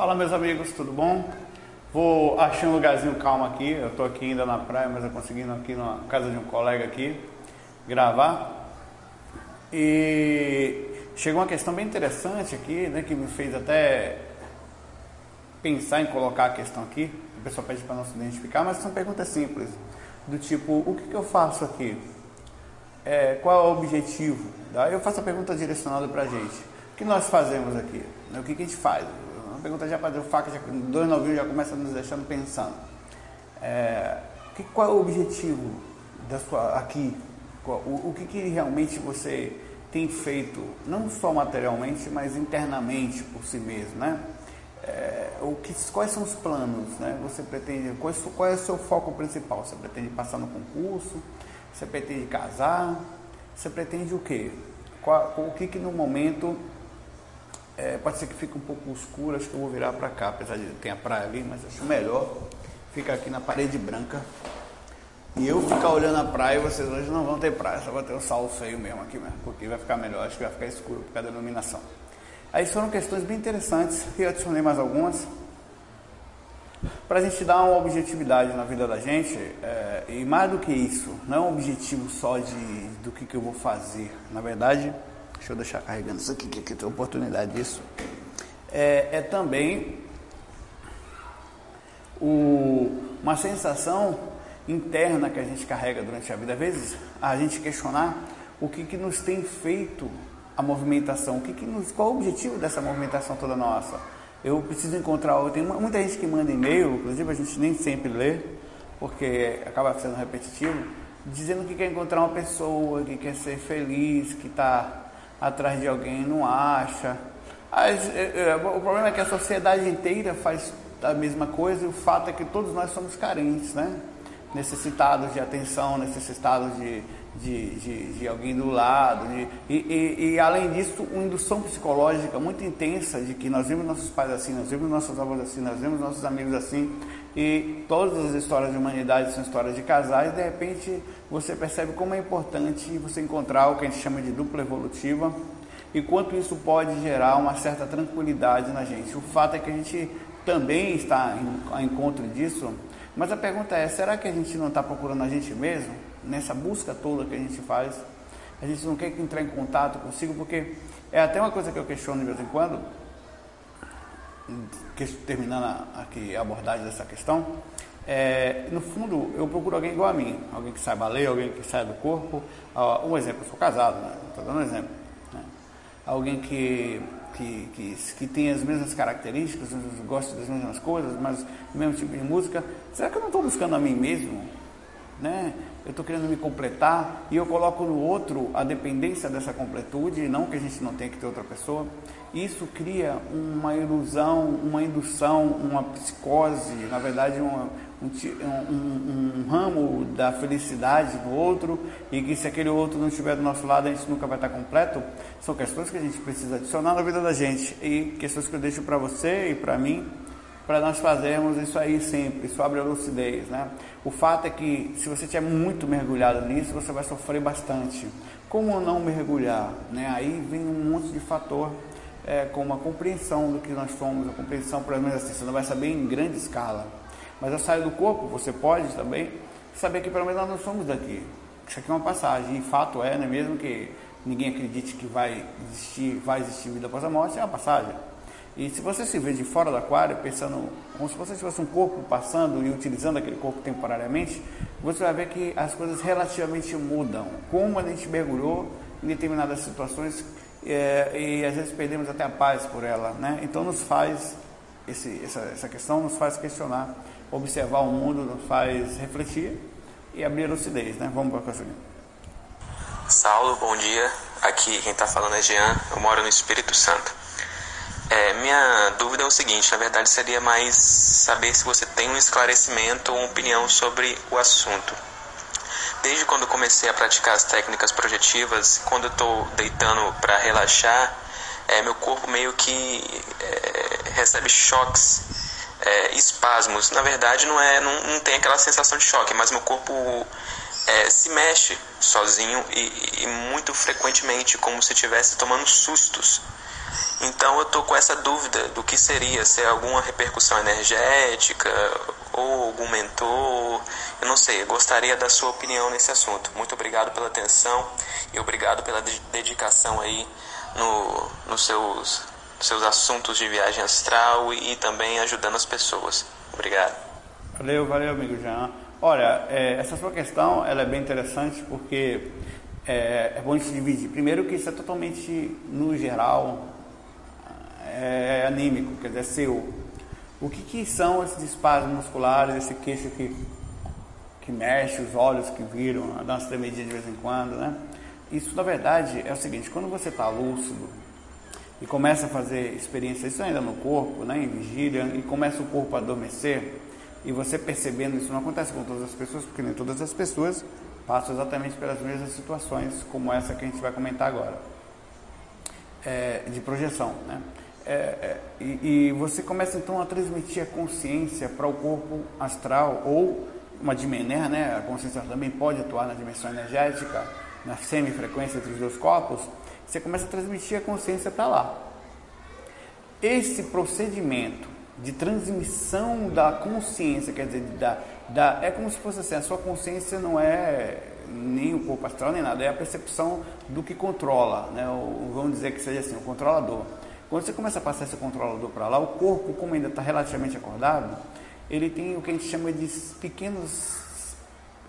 Fala meus amigos, tudo bom? Vou achar um lugarzinho calmo aqui. Eu tô aqui ainda na praia, mas eu conseguindo aqui na casa de um colega aqui gravar. E chegou uma questão bem interessante aqui, né, que me fez até pensar em colocar a questão aqui. O pessoal pede para não se identificar, mas são perguntas simples, do tipo, o que, que eu faço aqui? É, qual é o objetivo? Daí eu faço a pergunta direcionada para a gente. O que nós fazemos aqui? O que, que a gente faz? Pergunta já para o faca, já, dois novinhos já começam nos deixando pensando. É, que, qual é o objetivo da sua aqui? Qual, o, o que, que realmente você tem feito, não só materialmente, mas internamente por si mesmo, né? É, o que, quais são os planos, né? Você pretende, qual, qual é o seu foco principal? Você pretende passar no concurso? Você pretende casar? Você pretende o quê? Qual, o que que no momento é, pode ser que fique um pouco escuro, acho que eu vou virar para cá, apesar de ter a praia ali, mas acho melhor ficar aqui na parede branca e eu ficar olhando a praia e vocês hoje não vão ter praia, só vai ter o sol feio mesmo aqui mesmo, porque vai ficar melhor, acho que vai ficar escuro por causa da iluminação. Aí foram questões bem interessantes, que eu adicionei mais algumas, para a gente dar uma objetividade na vida da gente, é, e mais do que isso, não é um objetivo só de, do que, que eu vou fazer. Na verdade, deixa eu deixar carregando isso aqui, que, que tem oportunidade disso. É, é também o, uma sensação interna que a gente carrega durante a vida. Às vezes, a gente questionar o que, que nos tem feito a movimentação, o que, que nos, qual o objetivo dessa movimentação toda nossa. Eu preciso encontrar, tem muita gente que manda e-mail, inclusive a gente nem sempre lê, porque acaba sendo repetitivo, dizendo que quer encontrar uma pessoa, que quer ser feliz, que está atrás de alguém não acha. É, é, o problema é que a sociedade inteira faz a mesma coisa e o fato é que todos nós somos carentes, né? Necessitados de atenção, necessitados de, de, de, de alguém do lado. De, e, e, e, além disso, uma indução psicológica muito intensa de que nós vimos nossos pais assim, nós vimos nossos avós assim, nós vimos nossos amigos assim. E todas as histórias de humanidade são histórias de casais. De repente, você percebe como é importante você encontrar o que a gente chama de dupla evolutiva e quanto isso pode gerar uma certa tranquilidade na gente. O fato é que a gente também está em, encontro disso, mas a pergunta é: será que a gente não está procurando a gente mesmo? nessa busca toda que a gente faz, a gente não quer entrar em contato consigo, porque é até uma coisa que eu questiono de vez em quando, terminando aqui a abordagem dessa questão, é, no fundo eu procuro alguém igual a mim, alguém que saiba ler, alguém que saia do corpo. Uh, um exemplo, eu sou casado, né? estou dando um exemplo. Né? Alguém que, que, que, que tem as mesmas características, gosta das mesmas coisas, mas o mesmo tipo de música. Será que eu não estou buscando a mim mesmo? Né? Eu estou querendo me completar e eu coloco no outro a dependência dessa completude, não que a gente não tenha que ter outra pessoa. Isso cria uma ilusão, uma indução, uma psicose, na verdade, uma, um, um, um, ramo da felicidade do outro e que se aquele outro não estiver do nosso lado a gente nunca vai estar completo. São questões que a gente precisa adicionar na vida da gente e questões que eu deixo para você e para mim para nós fazermos isso aí sempre, isso abre a lucidez, né? O fato é que se você estiver muito mergulhado nisso, você vai sofrer bastante. Como não mergulhar, né? Aí vem um monte de fator, é, como a compreensão do que nós somos, a compreensão, pelo menos assim, você não vai saber em grande escala, mas a sair do corpo, você pode também saber que pelo menos nós não somos daqui. Isso aqui é uma passagem, e fato é, né? Mesmo que ninguém acredite que vai existir, vai existir vida após a morte, é uma passagem. E se você se vê de fora do aquário, pensando como se você tivesse um corpo passando e utilizando aquele corpo temporariamente, você vai ver que as coisas relativamente mudam. Como a gente mergulhou em determinadas situações é, e às vezes perdemos até a paz por ela, né? Então nos faz esse, essa, essa questão nos faz questionar, observar o mundo, nos faz refletir e abrir lucidez, né? Vamos para a próxima. Saulo, bom dia. Aqui quem está falando é Jean. Eu moro no Espírito Santo. É, minha dúvida é o seguinte, na verdade seria mais saber se você tem um esclarecimento ou uma opinião sobre o assunto. Desde quando comecei a praticar as técnicas projetivas, quando eu estou deitando para relaxar, é, meu corpo meio que é, recebe choques, é, espasmos. Na verdade, não é, não, não, tem aquela sensação de choque, mas meu corpo é, se mexe sozinho e, e muito frequentemente, como se estivesse tomando sustos. Então eu tô com essa dúvida do que seria, se é alguma repercussão energética ou algum mentor, eu não sei, eu gostaria da sua opinião nesse assunto. Muito obrigado pela atenção e obrigado pela dedicação aí no, nos seus, seus assuntos de viagem astral e, e também ajudando as pessoas. Obrigado. Valeu, valeu, amigo Jean. Olha, é, essa sua questão ela é bem interessante porque é, é bom se dividir. Primeiro que isso é totalmente, no geral, é anímico, quer dizer, é seu. O que, que são esses espasmos musculares, esse queixo que, que mexe, os olhos que viram, dá uma tremidinha de vez em quando, né? Isso, na verdade, é o seguinte, quando você está lúcido e começa a fazer experiências, isso ainda no corpo, né, em vigília, e começa o corpo a adormecer, e você percebendo isso, não acontece com todas as pessoas, porque nem todas as pessoas passam exatamente pelas mesmas situações como essa que a gente vai comentar agora, é, de projeção, né? É, é, e, e, você começa então a transmitir a consciência para o corpo astral ou uma dimener, né? A consciência também pode atuar na dimensão energética, na semifrequência entre os dois corpos. Você começa a transmitir a consciência para lá. Esse procedimento de transmissão da consciência, quer dizer, da, da, é como se fosse assim, a sua consciência não é nem o corpo astral nem nada, é a percepção do que controla, né? Vamos dizer que seja assim, o controlador. Quando você começa a passar esse controlador para lá, o corpo, como ainda está relativamente acordado, ele tem o que a gente chama de pequenos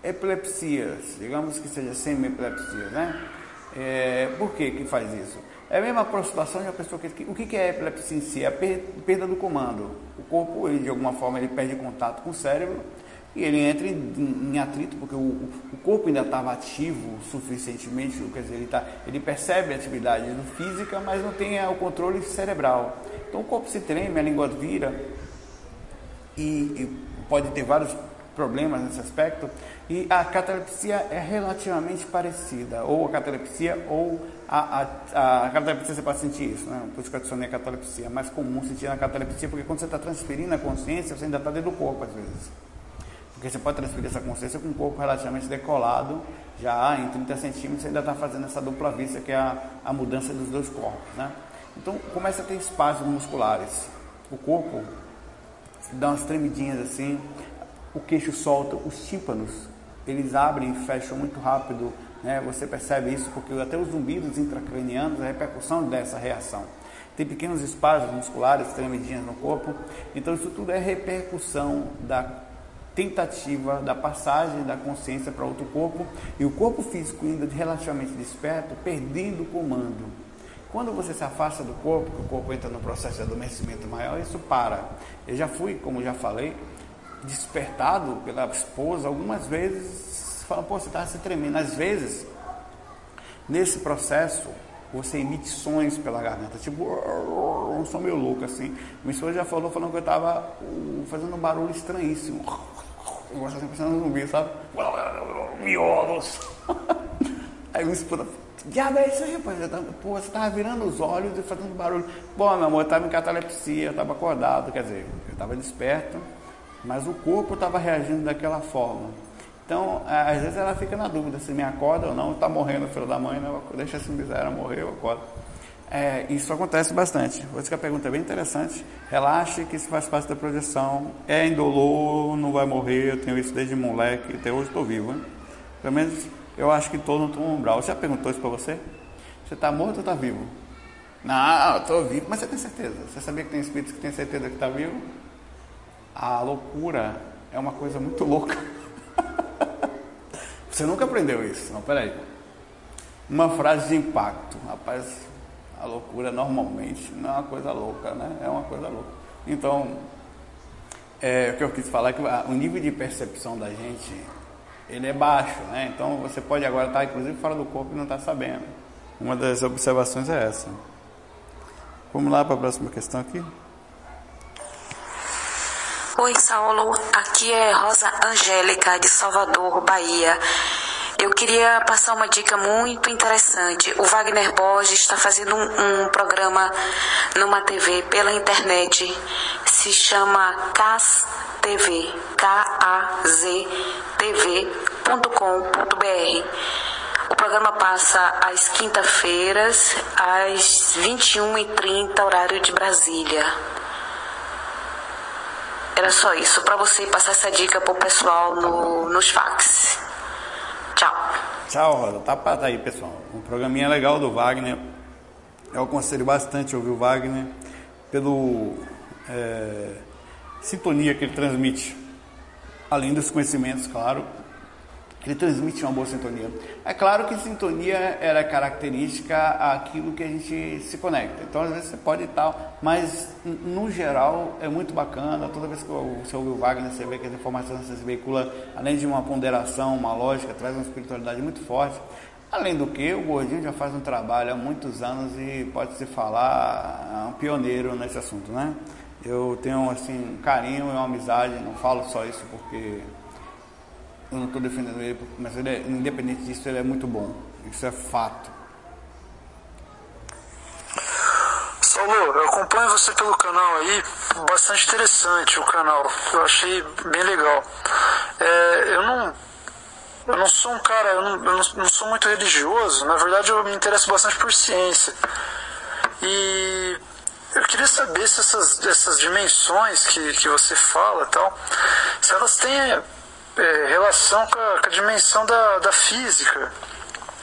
epilepsias, digamos que seja semi-epilepsia, né? É, por que que faz isso? É a mesma aproximação de uma pessoa que... O que, que é a epilepsia em si? É a perda do comando. O corpo, ele, de alguma forma, ele perde contato com o cérebro e ele entra em, em atrito, porque o, o corpo ainda estava ativo suficientemente, quer dizer, ele, tá, ele percebe a atividade física, mas não tem o controle cerebral. Então o corpo se treme, a língua vira e, e pode ter vários problemas nesse aspecto. E a catalepsia é relativamente parecida, ou a catalepsia ou a, a, a catalepsia você pode sentir isso, né? por isso que eu adicionei a catalepsia. É mais comum sentir na catalepsia, porque quando você está transferindo a consciência, você ainda está dentro do corpo às vezes. Porque você pode transferir essa consciência com o corpo relativamente decolado, já em 30 centímetros, você ainda está fazendo essa dupla vista, que é a, a mudança dos dois corpos. Né? Então começa a ter espasmos musculares. O corpo dá umas tremidinhas assim, o queixo solta, os tímpanos, eles abrem e fecham muito rápido. Né? Você percebe isso porque até os zumbidos intracranianos, a repercussão dessa reação. Tem pequenos espasmos musculares, tremidinhas no corpo. Então isso tudo é repercussão da tentativa da passagem da consciência para outro corpo e o corpo físico ainda relativamente desperto, perdendo o comando. Quando você se afasta do corpo, que o corpo entra no processo de adormecimento maior, isso para. Eu já fui, como já falei, despertado pela esposa algumas vezes, fala, pô, você está se tremendo. Às vezes, nesse processo, você emite sons pela garganta, tipo um som meio louco assim. Minha esposa já falou, falando que eu estava uh, fazendo um barulho estranhíssimo. Eu gosto assim, pensando no zumbi, sabe? Miolos! Aí minha esposa, diabo é isso aí, rapaz? Pô, você estava virando os olhos e fazendo barulho. Bom, meu amor, eu estava em catalepsia, eu estava acordado, quer dizer, eu estava desperto, mas o corpo estava reagindo daquela forma. Então, às vezes ela fica na dúvida se me acorda ou não, está morrendo o filho da mãe, né? deixa assim miséria morrer, eu acordo. É, isso acontece bastante. Vou dizer que a pergunta é bem interessante. Relaxe que isso faz parte da projeção. É indolor, não vai morrer. Eu tenho isso desde moleque, até hoje estou vivo. Hein? Pelo menos eu acho que estou no tom umbral. Você já perguntou isso para você? Você está morto ou está vivo? Não, estou vivo, mas você tem certeza. Você sabia que tem espíritos que têm certeza que está vivo? A loucura é uma coisa muito louca. Você nunca aprendeu isso. Não, peraí. Uma frase de impacto. Rapaz, a loucura normalmente não é uma coisa louca, né? É uma coisa louca. Então, é, o que eu quis falar é que o nível de percepção da gente, ele é baixo, né? Então, você pode agora estar, inclusive, fora do corpo e não estar sabendo. Uma das observações é essa. Vamos lá para a próxima questão aqui. Oi, Saulo. Aqui é Rosa Angélica, de Salvador, Bahia. Eu queria passar uma dica muito interessante. O Wagner Borges está fazendo um, um programa numa TV pela internet. Se chama CAS TV, K-A-Z TV.com.br. O programa passa às quinta-feiras, às 21h30, horário de Brasília. Era só isso, para você passar essa dica pro pessoal no, nos fax. Tchau. Tchau, Rosa. Tá, tá aí, pessoal. Um programinha legal do Wagner. Eu aconselho bastante ouvir o Wagner pelo é, sintonia que ele transmite. Além dos conhecimentos, claro, ele transmite uma boa sintonia. É claro que sintonia era característica aquilo que a gente se conecta. Então, às vezes você pode estar, mas no geral é muito bacana. Toda vez que você ouve o Wagner, você vê que as informações você veicula, além de uma ponderação, uma lógica, traz uma espiritualidade muito forte. Além do que, o Gordinho já faz um trabalho há muitos anos e pode se falar é um pioneiro nesse assunto, né? Eu tenho assim um carinho e uma amizade, não falo só isso porque eu não estou defendendo ele, mas ele é, independente disso, ele é muito bom. Isso é fato. Saulo, eu acompanho você pelo canal aí, bastante interessante o canal. Eu achei bem legal. É, eu não. Eu não sou um cara, eu, não, eu não, sou muito religioso, na verdade eu me interesso bastante por ciência. E eu queria saber se essas, essas dimensões que, que você fala tal, se elas têm é, relação com a, com a, dimensão da, da física,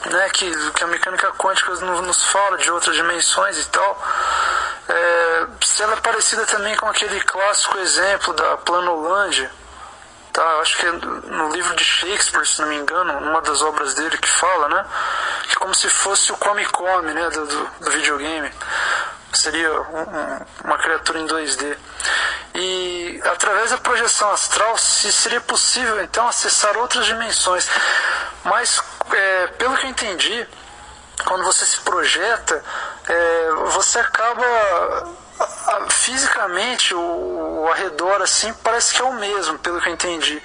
né, que, que a mecânica quântica nos, fala de outras dimensões e tal. É, se ela é parecida também com aquele clássico exemplo da Planolândia, tá? Acho que é no livro de Shakespeare, se não me engano, uma das obras dele que fala, né? Que como se fosse o Come Come, né? Do, do, do videogame. Seria um, um, uma criatura em 2D. E através da projeção astral se seria possível então acessar outras dimensões. Mas é, pelo que eu entendi, quando você se projeta, é, você acaba fisicamente o, o arredor assim parece que é o mesmo, pelo que eu entendi.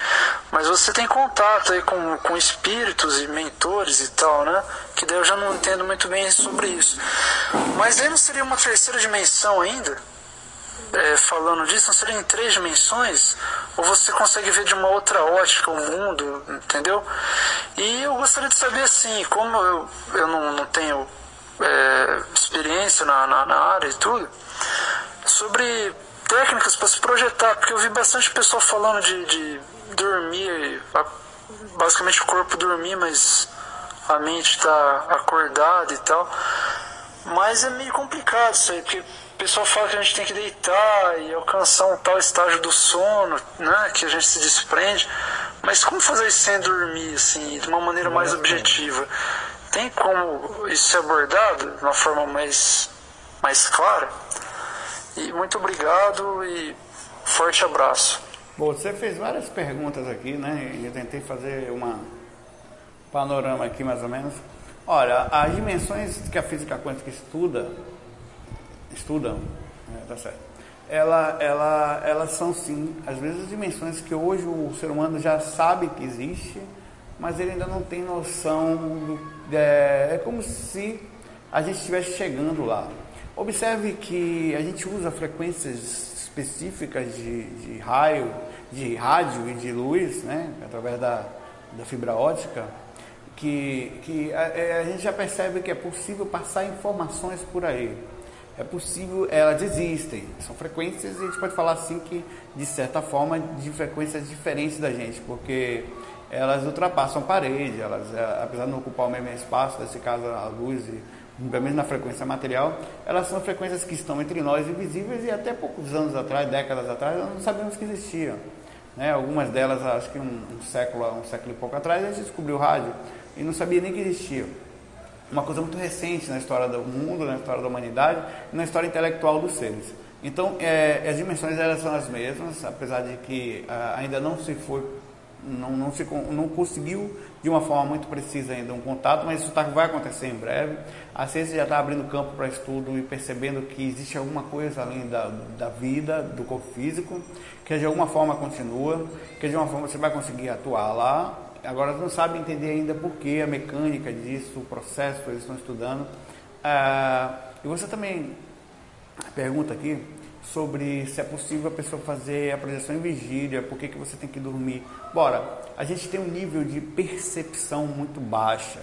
Mas você tem contato aí com, com espíritos e mentores e tal, né? Que daí eu já não entendo muito bem sobre isso. Mas aí não seria uma terceira dimensão ainda? é, falando disso, não seria em três dimensões? Ou você consegue ver de uma outra ótica o mundo, entendeu? E eu gostaria de saber assim, como eu, eu não, não tenho é, experiência na, na, na, área e tudo, sobre técnicas para se projetar, porque eu vi bastante pessoal falando de, de dormir, basicamente o corpo dormir, mas a mente está acordada e tal. Mas é meio complicado isso aí, porque o pessoal fala que a gente tem que deitar e alcançar um tal estágio do sono, né? Que a gente se desprende. Mas como fazer isso sem dormir, assim, de uma maneira mais objetiva? Tem como isso ser abordado de uma forma mais, mais clara? E muito obrigado e forte abraço. Bom, você fez várias perguntas aqui, né? Eu tentei fazer uma panorama aqui mais ou menos. Olha, as dimensões que a física quântica estuda estudam, né, tá certo. Ela, ela, elas são sim, às vezes, dimensões que hoje o ser humano já sabe que existe, mas ele ainda não tem noção. Do, é, é como se a gente estivesse chegando lá. Observe que a gente usa frequências específicas de, de raio, de rádio e de luz, né, através da, da fibra ótica, que, que a, é, a gente já percebe que é possível passar informações por aí. É possível, elas existem, são frequências e a gente pode falar assim que, de certa forma, de frequências diferentes da gente, porque elas ultrapassam a parede, elas, é, apesar de não ocupar o mesmo espaço, nesse caso a luz e pelo menos na frequência material, elas são frequências que estão entre nós invisíveis e até poucos anos atrás, décadas atrás, nós não sabíamos que existiam. Né? Algumas delas, acho que um, um século, um século e pouco atrás, a gente descobriu o rádio e não sabia nem que existia uma coisa muito recente na história do mundo, na história da humanidade na história intelectual dos seres. Então, é, as dimensões elas são as mesmas, apesar de que ah, ainda não se foi, não, não, se, não conseguiu de uma forma muito precisa ainda um contato, mas isso tá, vai acontecer em breve. A ciência já está abrindo campo para estudo e percebendo que existe alguma coisa além da, da vida, do corpo físico, que de alguma forma continua, que de uma forma você vai conseguir atuar lá Agora não sabe entender ainda por que a mecânica disso, o processo, eles estão estudando. Ah, e você também pergunta aqui sobre se é possível a pessoa fazer a projeção em vigília, por que, que você tem que dormir. Bora, a gente tem um nível de percepção muito baixa.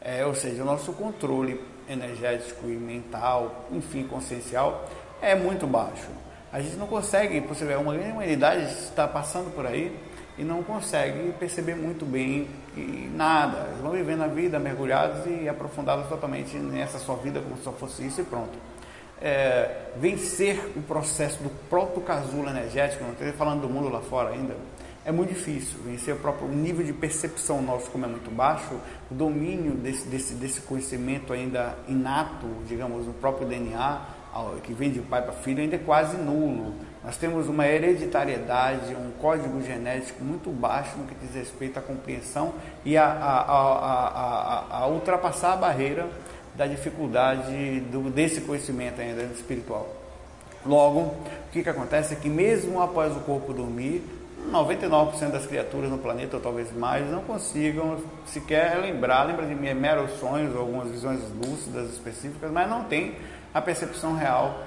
É, ou seja, o nosso controle energético e mental, enfim, consciencial, é muito baixo. A gente não consegue, você vê, uma grande humanidade está passando por aí e não consegue perceber muito bem nada. Eles vão vivendo a vida mergulhados e aprofundados totalmente nessa sua vida como se só fosse isso e pronto. É, vencer o processo do próprio casulo energético, não estou falando do mundo lá fora ainda, é muito difícil. Vencer o próprio nível de percepção nosso, como é muito baixo, o domínio desse, desse, desse conhecimento ainda inato, digamos, no próprio DNA, que vem de pai para filho, ainda é quase nulo. Nós temos uma hereditariedade, um código genético muito baixo no que diz respeito à compreensão e a, a, a, a ultrapassar a barreira da dificuldade do, desse conhecimento ainda espiritual. Logo, o que, que acontece é que mesmo após o corpo dormir, 99% das criaturas no planeta, ou talvez mais, não consigam sequer lembrar, lembra de meros sonhos ou algumas visões lúcidas específicas, mas não tem a percepção real,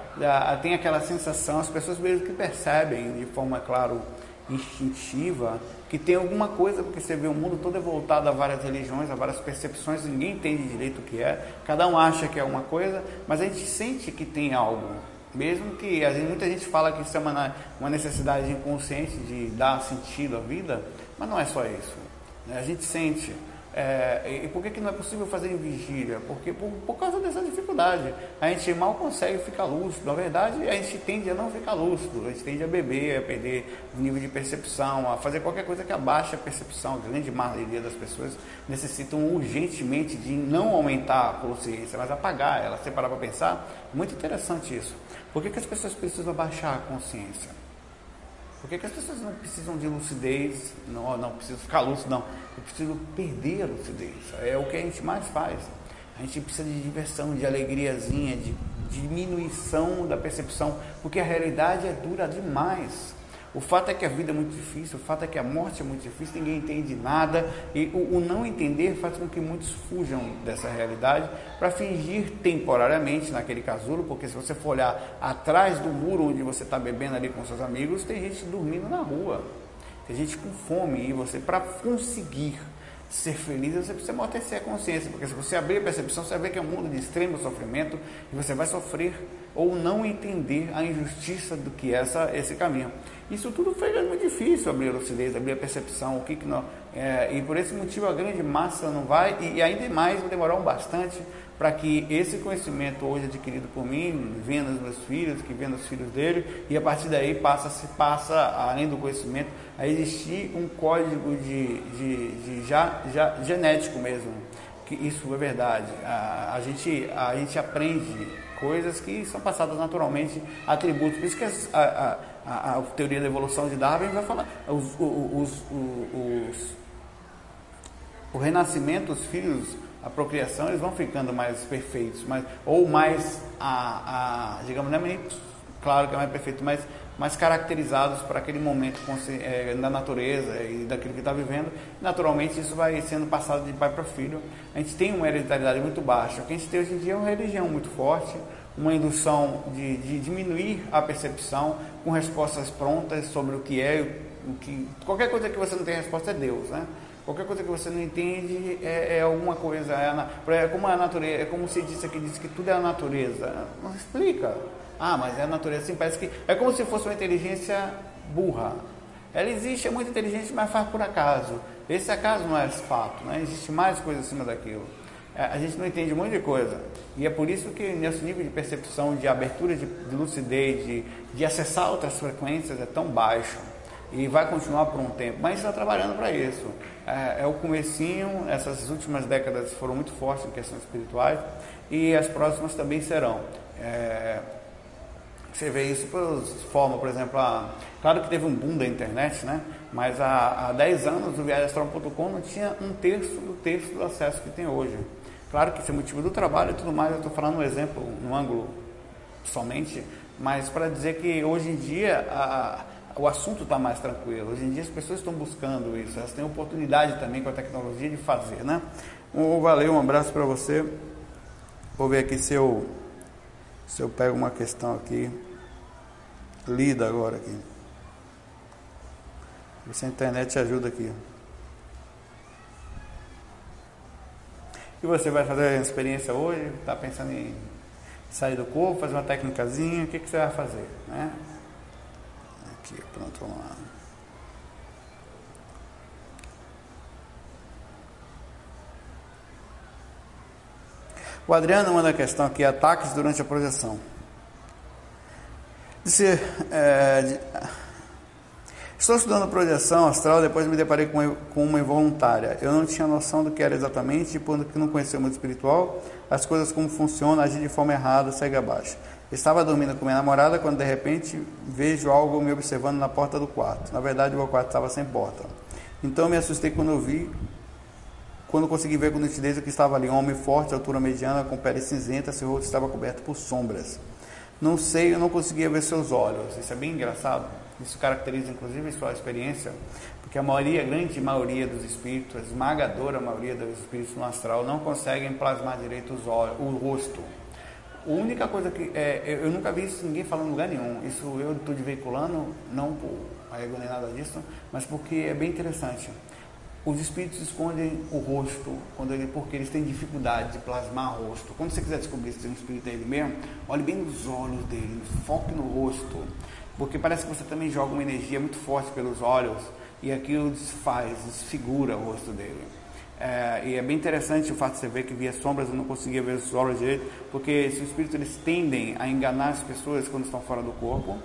tem aquela sensação, as pessoas mesmo que percebem de forma, claro, instintiva, que tem alguma coisa, porque você vê o mundo todo é voltado a várias religiões, a várias percepções, ninguém entende direito o que é, cada um acha que é uma coisa, mas a gente sente que tem algo. Mesmo que vezes, muita gente fala que isso é uma, uma necessidade inconsciente de dar sentido à vida, mas não é só isso. Né? A gente sente. É, e por que, que não é possível fazer em vigília? Porque por, por causa dessa dificuldade. A gente mal consegue ficar lúcido. Na verdade, a gente tende a não ficar lúcido. A gente tende a beber, a perder o nível de percepção, a fazer qualquer coisa que abaixe a percepção. A grande maioria das pessoas necessitam urgentemente de não aumentar a consciência, mas apagar ela. Você parar para pensar, muito interessante isso. Por que, que as pessoas precisam abaixar a consciência? Por que, que as pessoas não precisam de lucidez? Não, não precisam ficar lúcido, não. Eu preciso perder a lucidez. É o que a gente mais faz. A gente precisa de diversão, de alegriazinha, de diminuição da percepção, porque a realidade é dura demais. O fato é que a vida é muito difícil, o fato é que a morte é muito difícil, ninguém entende nada, e o, o não entender faz com que muitos fujam dessa realidade para fingir temporariamente naquele casulo, porque se você for olhar atrás do muro onde você está bebendo ali com seus amigos, tem gente dormindo na rua, tem gente com fome, e você, para conseguir ser feliz, você precisa amortecer a consciência, porque se você abrir a percepção, você vai ver que é um mundo de extremo sofrimento e você vai sofrer ou não entender a injustiça do que é essa, esse caminho. Isso tudo foi muito difícil abrir a lucidez, abrir a percepção, o que, que não. É, e por esse motivo a grande massa não vai, e, e ainda mais vai demorar um bastante para que esse conhecimento hoje adquirido por mim, venha nos meus filhos, que venha nos filhos dele, e a partir daí passa, se passa, além do conhecimento, a existir um código de, de, de já, já, genético mesmo. Que isso é verdade. A, a, gente, a gente aprende coisas que são passadas naturalmente, atributos. Por isso que a, a, a, teoria da evolução de Darwin vai falar os, os, os, os o renascimento, os filhos, a procriação, eles vão ficando mais perfeitos, mais, ou mais, a, a, digamos, não é claro que é mais perfeito, mas mais caracterizados para aquele momento é, da natureza e daquilo que está vivendo. Naturalmente, isso vai sendo passado de pai para filho. A gente tem uma hereditariedade muito baixa. O que a gente tem hoje em dia é uma religião muito forte, uma indução de, de diminuir a percepção com respostas prontas sobre o que é, o que qualquer coisa que você não tem resposta é Deus, né? Qualquer coisa que você não entende é, é alguma coisa, é, é, como a natureza, é como se disse aqui, diz que tudo é a natureza. Não explica. Ah, mas é a natureza, assim, parece que é como se fosse uma inteligência burra. Ela existe, é muito inteligente, mas faz por acaso. Esse acaso não é fato, né? existe mais coisa acima daquilo. É, a gente não entende um monte de coisa. E é por isso que nosso nível de percepção, de abertura de, de lucidez, de, de acessar outras frequências é tão baixo. E vai continuar por um tempo. Mas está trabalhando para isso. É, é, o comecinho, essas últimas décadas foram muito fortes em questões espirituais e as próximas também serão. É, você vê isso por forma, por exemplo, a, claro que teve um boom da internet, né? Mas há, há 10 anos o viajastral.com não tinha um terço do terço do acesso que tem hoje. Claro que isso é motivo do trabalho e tudo mais, eu estou falando um exemplo, no ângulo somente, mas para dizer que hoje em dia a, o assunto está mais tranquilo. Hoje em dia as pessoas estão buscando isso, elas têm oportunidade também com a tecnologia de fazer, né? Um, valeu, um abraço para você. Vou ver aqui se eu, se eu pego uma questão aqui, lida agora aqui. Ver se a internet ajuda aqui. E você vai fazer a experiência hoje, está pensando em sair do corpo, fazer uma técnicazinha, o que, que você vai fazer? Né? Aqui, pronto, vamos lá. O Adriano manda a questão aqui, ataques durante a projeção. Disse, é, estou estudando projeção astral, depois me deparei com, com uma involuntária. Eu não tinha noção do que era exatamente, e quando não conhecia o mundo espiritual, as coisas como funcionam, agir de forma errada, segue abaixo. Estava dormindo com minha namorada quando de repente vejo algo me observando na porta do quarto. Na verdade, o meu quarto estava sem porta. Então me assustei quando eu vi quando consegui ver com nitidez que estava ali, um homem forte, altura mediana, com pele cinzenta, seu rosto estava coberto por sombras. Não sei, eu não conseguia ver seus olhos. Isso é bem engraçado. Isso caracteriza, inclusive, sua experiência, porque a maioria, a grande maioria dos espíritos, a esmagadora maioria dos espíritos no astral, não conseguem plasmar direito os olhos, o rosto. A única coisa que. É, eu nunca vi isso ninguém falando em lugar nenhum. Isso eu estou veiculando, não por ego nem nada disso, mas porque é bem interessante. Os espíritos escondem o rosto quando ele, porque eles têm dificuldade de plasmar o rosto. Quando você quiser descobrir se um espírito é ele mesmo, olhe bem nos olhos dele, foque no rosto, porque parece que você também joga uma energia muito forte pelos olhos e aquilo desfaz, desfigura o rosto dele. É, e é bem interessante o fato de você ver que via sombras eu não conseguia ver os olhos direito, porque esses espíritos eles tendem a enganar as pessoas quando estão fora do corpo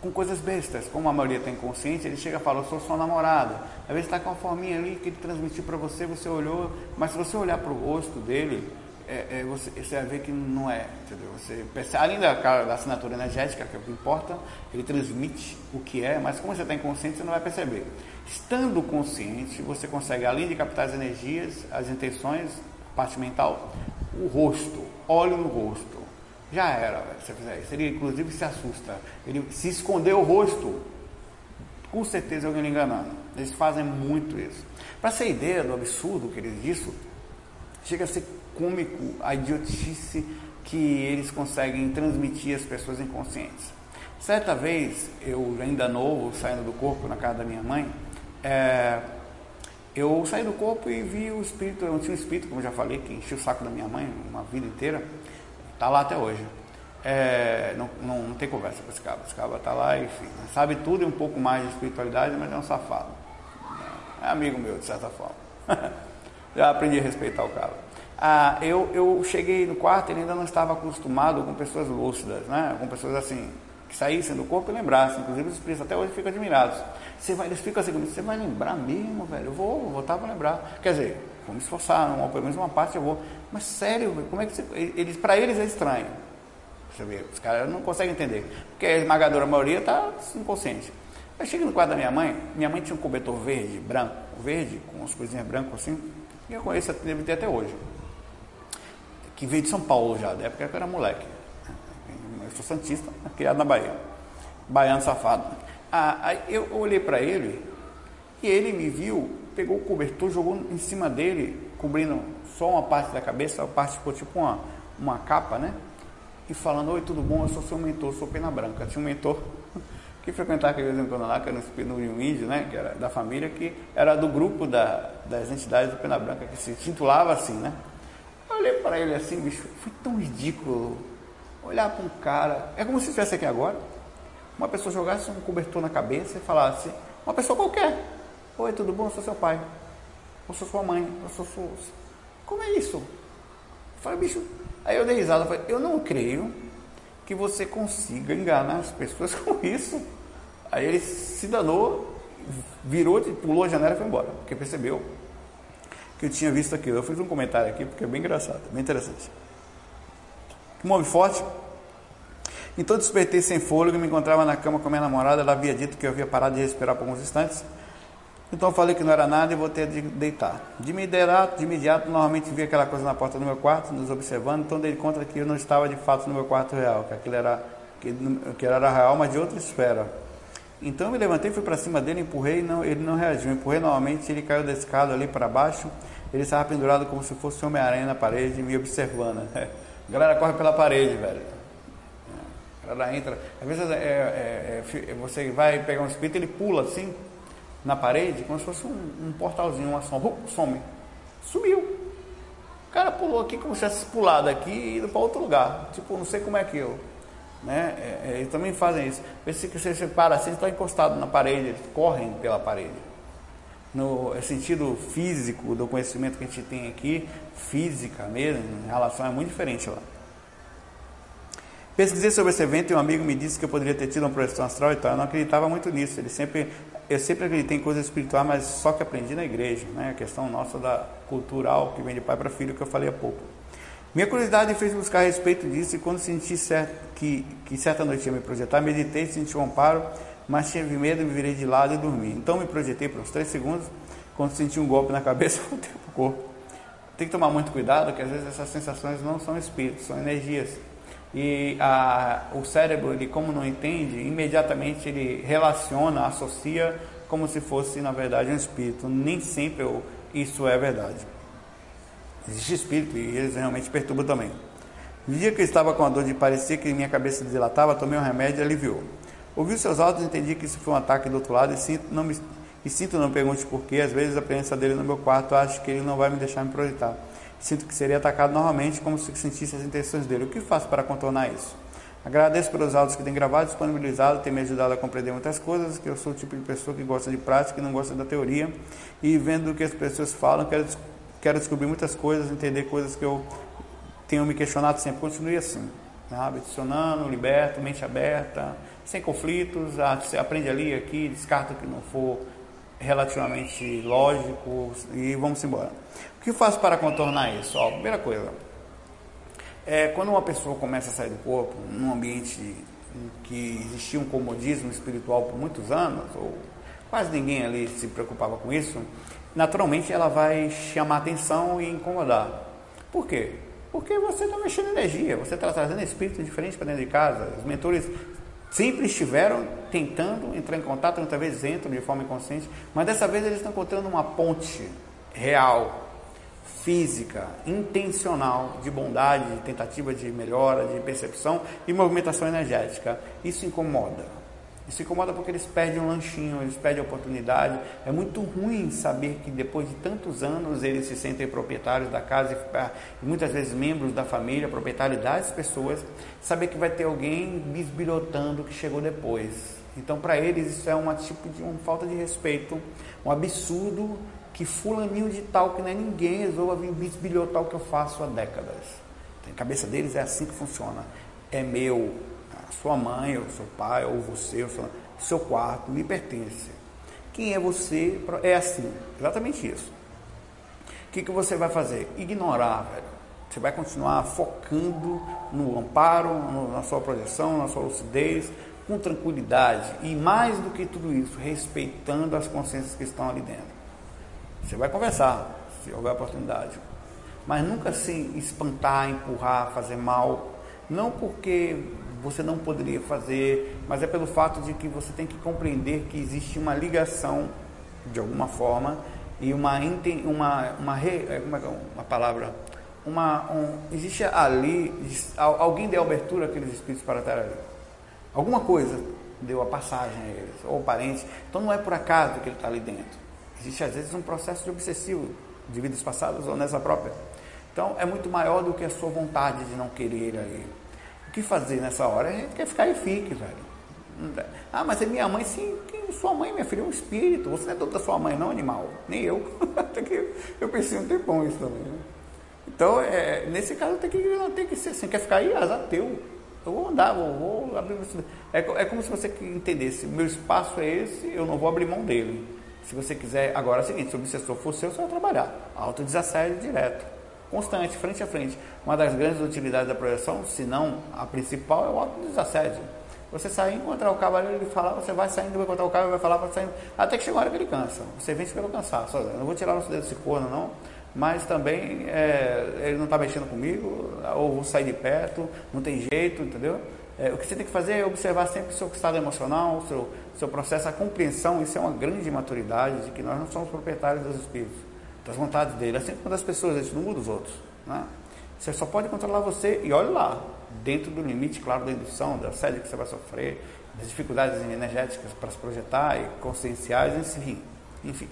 com coisas bestas. Como a maioria tem consciência, ele chega e fala, eu sou sua namorada. Às vezes está com uma forminha ali que ele transmitiu para você, você olhou, mas se você olhar para o rosto dele, é, é, você, você, vai ver que não é, entendeu? Você percebe, além da, da assinatura energética, que é o que importa, ele transmite o que é, mas como você está inconsciente, você não vai perceber. Estando consciente, você consegue, além de captar as energias, as intenções, parte mental, o rosto, olho no rosto já era, se você fizer isso. Ele inclusive se assusta. Ele se esconder o rosto, com certeza alguém lhe enganando. Eles fazem muito isso. Para ser ideia do absurdo que eles dizem, chega a ser cômico a idiotice que eles conseguem transmitir às pessoas inconscientes. Certa vez, eu ainda novo, saindo do corpo na casa da minha mãe, é, eu saí do corpo e vi o espírito, eu tinha um espírito, como já falei, que encheu o saco da minha mãe uma vida inteira. Está lá até hoje. É, não, não, não, tem conversa com esse cara. Esse cara está lá, enfim, sabe tudo e um pouco mais de espiritualidade, mas é um safado. É amigo meu, de certa forma. Já aprendi a respeitar o cara. Ah, eu, eu cheguei no quarto e ainda não estava acostumado com pessoas lúcidas, né? com pessoas assim, que saíssem do corpo e lembrassem. Inclusive os espíritos até hoje ficam admirados. Você vai, eles ficam assim, você vai lembrar mesmo, velho? Eu vou, vou voltar para lembrar. Quer dizer, vou me esforçar, uma, pelo menos uma parte eu vou. Mas sério, como é que você. Eles, para eles é estranho. Você vê, os caras não conseguem entender. Porque a esmagadora maioria está inconsciente. Eu cheguei no quarto da minha mãe, minha mãe tinha um cobertor verde, branco, verde, com umas coisinhas brancas assim, e eu conheço, deve ter até hoje. Que veio de São Paulo já, da época que eu era moleque. Eu sou santista, criado na Bahia. Baiano safado. Ah, eu olhei para ele e ele me viu, pegou o cobertor, jogou em cima dele, cobrindo só uma parte da cabeça, a parte ficou tipo uma, uma capa, né? E falando, oi, tudo bom? Eu sou seu mentor, sou Pena Branca. Tinha um mentor que frequentava aquele vez em quando lá, que era no índio, né? Que era da família, que era do grupo da, das entidades do Pena Branca, que se titulava assim, né? Eu olhei para ele assim, bicho, foi tão ridículo olhar para um cara. É como se estivesse aqui agora. Uma pessoa jogasse um cobertor na cabeça e falasse, uma pessoa qualquer. Oi, tudo bom? Eu sou seu pai. Eu sou sua mãe. Eu sou sua. Como é isso? Eu falei, bicho. Aí eu dei risada. Falei, eu não creio que você consiga enganar as pessoas com isso. Aí ele se danou, virou, pulou a janela e foi embora. Porque percebeu que eu tinha visto aquilo. Eu fiz um comentário aqui porque é bem engraçado, bem interessante. Um homem forte. Então despertei sem fôlego, me encontrava na cama com minha namorada. Ela havia dito que eu havia parado de respirar por alguns instantes. Então falei que não era nada e voltei a deitar. De imediato, de imediato, normalmente via aquela coisa na porta do meu quarto, nos observando, então dei conta que eu não estava de fato no meu quarto real, que aquilo era, que, que era real, mas de outra esfera. Então eu me levantei, fui para cima dele, empurrei, não, ele não reagiu. Empurrei novamente, ele caiu da escada ali para baixo. Ele estava pendurado como se fosse Homem-Aranha na parede, me observando. A galera corre pela parede, velho. A galera entra. Às vezes é, é, é, você vai pegar um espírito, ele pula assim, na parede, como se fosse um, um portalzinho, uma sombra, some. Sumiu. cara pulou aqui como se tivesse pulado aqui e ido para outro lugar. Tipo, não sei como é que eu. Né? É, é, eles também fazem isso. Você, você para assim, está encostado na parede, eles correm pela parede. No sentido físico do conhecimento que a gente tem aqui, física mesmo, em relação é muito diferente lá. Pesquisei sobre esse evento e um amigo me disse que eu poderia ter tido uma projeção astral e tal. Eu não acreditava muito nisso. Ele sempre, eu sempre acreditei em coisas espirituais, mas só que aprendi na igreja. Né? A questão nossa da cultural que vem de pai para filho que eu falei há pouco. Minha curiosidade fez buscar a respeito disso e quando senti certo, que, que certa noite ia me projetar, meditei, senti um amparo, mas tive medo, me virei de lado e dormi. Então me projetei por uns 3 segundos, quando senti um golpe na cabeça, voltei para o corpo. Tem que tomar muito cuidado, que às vezes essas sensações não são espíritos, são energias e a, o cérebro, ele como não entende, imediatamente ele relaciona, associa como se fosse na verdade um espírito. Nem sempre isso é verdade. Existe espírito e eles realmente perturbam também. No dia que eu estava com a dor de parecer que minha cabeça dilatava, tomei um remédio e aliviou. Ouvi seus áudios e entendi que isso foi um ataque do outro lado e sinto, não me, e sinto não pergunte porquê. Às vezes a presença dele no meu quarto acho que ele não vai me deixar me projetar. Sinto que seria atacado novamente, como se sentisse as intenções dele. O que faço para contornar isso? Agradeço pelos áudios que tem gravado, disponibilizado, tem me ajudado a compreender muitas coisas, que eu sou o tipo de pessoa que gosta de prática e não gosta da teoria. E vendo o que as pessoas falam, quero, quero descobrir muitas coisas, entender coisas que eu tenho me questionado sempre. Continue assim, né? adicionando, liberto, mente aberta, sem conflitos, ah, aprende ali, aqui, descarta o que não for relativamente lógico e vamos embora. O que faço para contornar isso? Ó, primeira coisa, é, quando uma pessoa começa a sair do corpo, num ambiente em que existia um comodismo espiritual por muitos anos, ou quase ninguém ali se preocupava com isso, naturalmente ela vai chamar atenção e incomodar. Por quê? Porque você está mexendo energia, você está trazendo espíritos diferentes para dentro de casa. Os mentores Sempre estiveram tentando entrar em contato, muitas vezes entram de forma inconsciente, mas dessa vez eles estão encontrando uma ponte real, física, intencional, de bondade, de tentativa de melhora, de percepção e movimentação energética. Isso incomoda. Isso incomoda porque eles perdem um lanchinho, eles perdem a oportunidade. É muito ruim saber que depois de tantos anos eles se sentem proprietários da casa e muitas vezes membros da família, proprietários das pessoas, saber que vai ter alguém bisbilhotando que chegou depois. Então, para eles, isso é uma tipo de uma falta de respeito, um absurdo que fulaninho de tal, que não é ninguém, resolva vir bisbilhotar o que eu faço há décadas. A cabeça deles é assim que funciona. É meu, sua mãe, ou seu pai, ou você, seu, seu quarto, me pertence. Quem é você? É assim, exatamente isso. O que, que você vai fazer? Ignorar, velho. Você vai continuar focando no amparo, no, na sua projeção, na sua lucidez, com tranquilidade e mais do que tudo isso, respeitando as consciências que estão ali dentro. Você vai conversar, se houver oportunidade, mas nunca se espantar, empurrar, fazer mal, não porque você não poderia fazer, mas é pelo fato de que você tem que compreender que existe uma ligação, de alguma forma, e uma, uma, uma, é, uma, é uma palavra, uma, um, existe ali, alguém deu abertura àqueles espíritos para estar ali. Alguma coisa deu a passagem a eles, ou parente. Então não é por acaso que ele está ali dentro. Existe às vezes um processo de obsessivo de vidas passadas ou nessa própria. Então é muito maior do que a sua vontade de não querer ir. O que fazer nessa hora? A gente quer ficar e fique, velho. Ah, mas é minha mãe, sim, sua mãe, minha filha, é um espírito. Você não é dono da sua mãe, não, animal. Nem eu. Até que eu pensei um tempão isso também. Né? Então, é, nesse caso, tem que, tem que ser assim. Quer ficar aí? Azar teu. Eu vou andar, vou, vou abrir. É, é como se você entendesse: meu espaço é esse, eu não vou abrir mão dele. Se você quiser, agora é o seguinte: se o obsessor for seu, você vai trabalhar. Autodesassédio direto constante, frente a frente. Uma das grandes utilidades da projeção, se não a principal, é o autodesassédio. Você sai encontrar o cavaleiro, ele fala, você vai saindo, vai encontrar o cavaleiro, vai falar, vai saindo, até que chega a hora que ele cansa. Você vence pelo cansaço. Eu não vou tirar o dedo desse corno, não, mas também é, ele não está mexendo comigo, ou vou sair de perto, não tem jeito, entendeu? É, o que você tem que fazer é observar sempre o seu estado emocional, o seu, seu processo, a compreensão, isso é uma grande maturidade de que nós não somos proprietários dos espíritos das vontades dele. Assim como das pessoas, a gente não muda os outros. Né? Você só pode controlar você e olhe lá, dentro do limite, claro, da indução, da sede que você vai sofrer, das dificuldades energéticas para se projetar e conscienciais, enfim. enfim.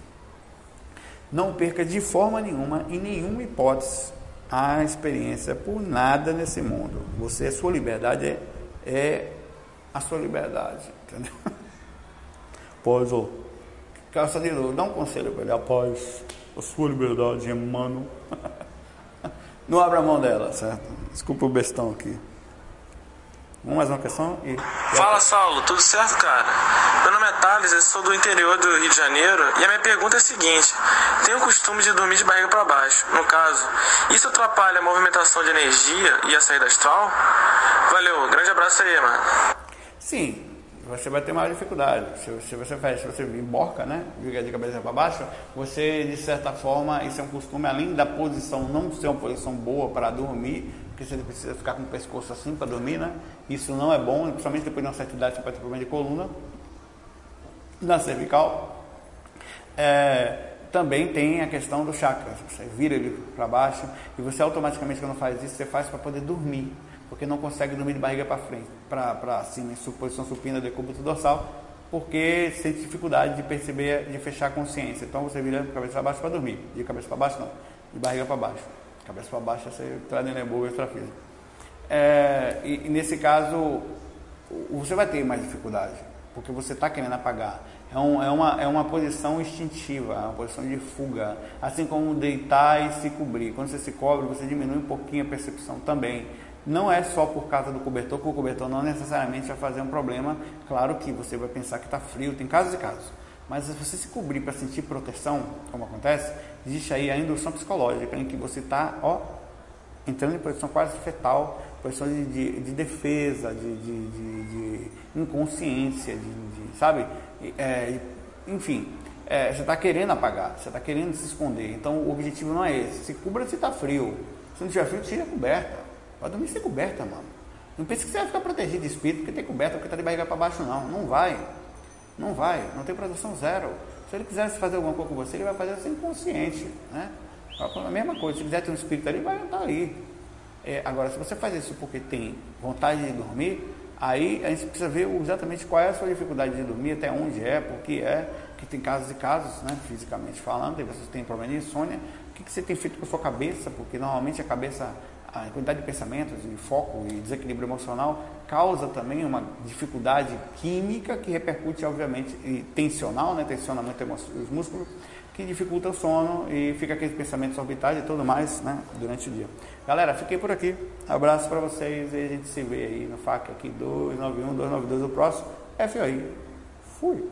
Não perca de forma nenhuma, em nenhuma hipótese, a experiência por nada nesse mundo. Você, a sua liberdade é, é a sua liberdade, entendeu? Pois, Calça de dá um conselho para ele, após a sua liberdade, mano. Não abra a mão dela, certo? Desculpa o bestão aqui. Vamos mais uma questão e. Fala Saulo, tudo certo, cara? Meu nome é Thales, eu sou do interior do Rio de Janeiro e a minha pergunta é a seguinte: tenho o costume de dormir de barriga para baixo. No caso, isso atrapalha a movimentação de energia e a saída astral? Valeu, grande abraço aí, mano. Sim, você vai ter mais dificuldade. Se, se você faz, se você emborca, né, viga de cabeça para baixo, você de certa forma, isso é um costume além da posição não ser uma posição boa para dormir, porque você precisa ficar com o pescoço assim para dormir, né? Isso não é bom, principalmente depois de uma certa idade você pode ter problema de coluna, na cervical. É, também tem a questão do chakra. Você vira ele para baixo e você automaticamente quando faz isso, você faz para poder dormir porque não consegue dormir de barriga para frente, para cima, em posição supina decúbito dorsal, porque sente dificuldade de perceber, de fechar a consciência. Então você vira de cabeça para baixo para dormir, de cabeça para baixo não, de barriga para baixo. Cabeça para baixo você traz nebulo extrafísico. É, e, e nesse caso, você vai ter mais dificuldade, porque você está querendo apagar. É, um, é, uma, é uma posição instintiva, é uma posição de fuga. Assim como deitar e se cobrir. Quando você se cobre, você diminui um pouquinho a percepção também. Não é só por causa do cobertor, que o cobertor não necessariamente vai fazer um problema. Claro que você vai pensar que está frio, tem casos e casos. Mas se você se cobrir para sentir proteção, como acontece, existe aí a indução psicológica em que você está, entrando em posição quase fetal, posição de, de, de defesa, de, de, inconsciência, de, sabe? É, enfim, é, você está querendo apagar, você está querendo se esconder. Então o objetivo não é esse. Se cubra se está frio. Se não tiver frio, tira a coberta. Vai dormir sem coberta, mano. Não pense que você vai ficar protegido de espírito porque tem coberta, porque está de barriga para baixo, não. Não vai. Não vai. Não tem proteção zero. Se ele quisesse fazer alguma coisa com você, ele vai fazer sem consciente. Né? A mesma coisa. Se quiser ter um espírito ali, vai estar ali. É, agora, se você faz isso porque tem vontade de dormir, aí a gente precisa ver exatamente qual é a sua dificuldade de dormir, até onde é, por que é, que tem casos e casos, né, fisicamente falando, e você tem problema de insônia, o que, que você tem feito com a sua cabeça, porque normalmente a cabeça a quantidade de pensamentos, de foco e desequilíbrio emocional causa também uma dificuldade química que repercute, obviamente, e tensional, né? tensiona muito os músculos, que dificulta o sono e fica aqueles pensamentos orbitais e tudo mais né? durante o dia. Galera, fiquei por aqui. Abraço para vocês e a gente se vê aí no FAC aqui 291, 292, o próximo FOI. Fui!